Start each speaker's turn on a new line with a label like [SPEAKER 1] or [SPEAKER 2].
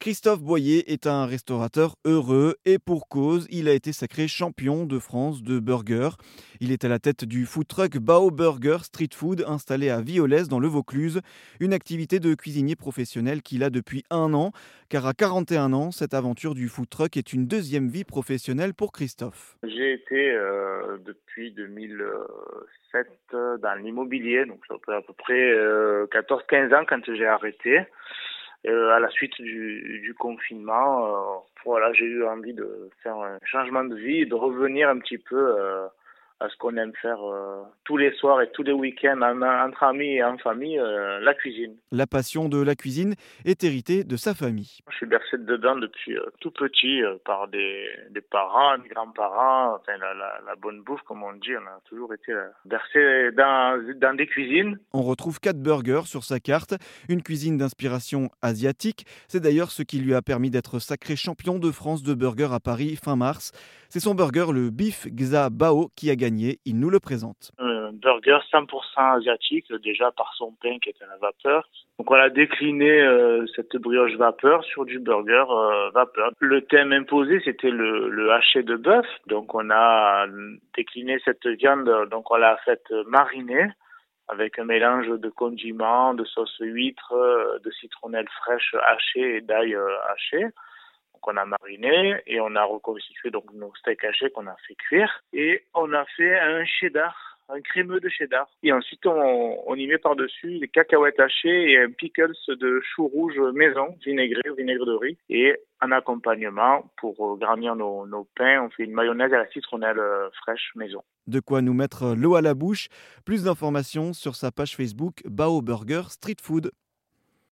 [SPEAKER 1] Christophe Boyer est un restaurateur heureux et pour cause, il a été sacré champion de France de burger. Il est à la tête du food truck Bao Burger Street Food installé à Violès dans le Vaucluse, une activité de cuisinier professionnel qu'il a depuis un an, car à 41 ans, cette aventure du food truck est une deuxième vie professionnelle pour Christophe.
[SPEAKER 2] J'ai été euh, depuis 2007 euh, dans l'immobilier, donc ça fait à peu près 14-15 ans quand j'ai arrêté. Euh, à la suite du, du confinement, euh, voilà, j'ai eu envie de faire un changement de vie, de revenir un petit peu euh, à ce qu'on aime faire euh, tous les soirs et tous les week-ends entre amis et en famille, euh, la cuisine.
[SPEAKER 1] La passion de la cuisine est héritée de sa famille.
[SPEAKER 2] Je suis bercé dedans depuis euh, tout petit par des, des parents, des grands-parents, enfin la, la, la, bonne bouffe comme on dit, on a toujours été bercé dans, dans des cuisines.
[SPEAKER 1] On retrouve quatre burgers sur sa carte, une cuisine d'inspiration asiatique. C'est d'ailleurs ce qui lui a permis d'être sacré champion de France de burger à Paris fin mars. C'est son burger, le Beef Xa Bao, qui a gagné il nous le présente.
[SPEAKER 2] Un burger 100% asiatique, déjà par son pain qui est à la vapeur. Donc on a décliné euh, cette brioche vapeur sur du burger euh, vapeur. Le thème imposé, c'était le, le haché de bœuf. Donc on a décliné cette viande, donc on l'a faite mariner avec un mélange de condiments, de sauce huître, de citronnelle fraîche hachée et d'ail euh, haché qu'on a mariné et on a reconstitué donc nos steaks hachés qu'on a fait cuire et on a fait un cheddar, un crémeux de cheddar. Et ensuite on, on y met par-dessus des cacahuètes hachées et un pickles de chou rouge maison, vinaigré, vinaigre de riz et en accompagnement pour garnir nos, nos pains, on fait une mayonnaise à la citronnelle euh, fraîche maison.
[SPEAKER 1] De quoi nous mettre l'eau à la bouche. Plus d'informations sur sa page Facebook Bao Burger Street Food.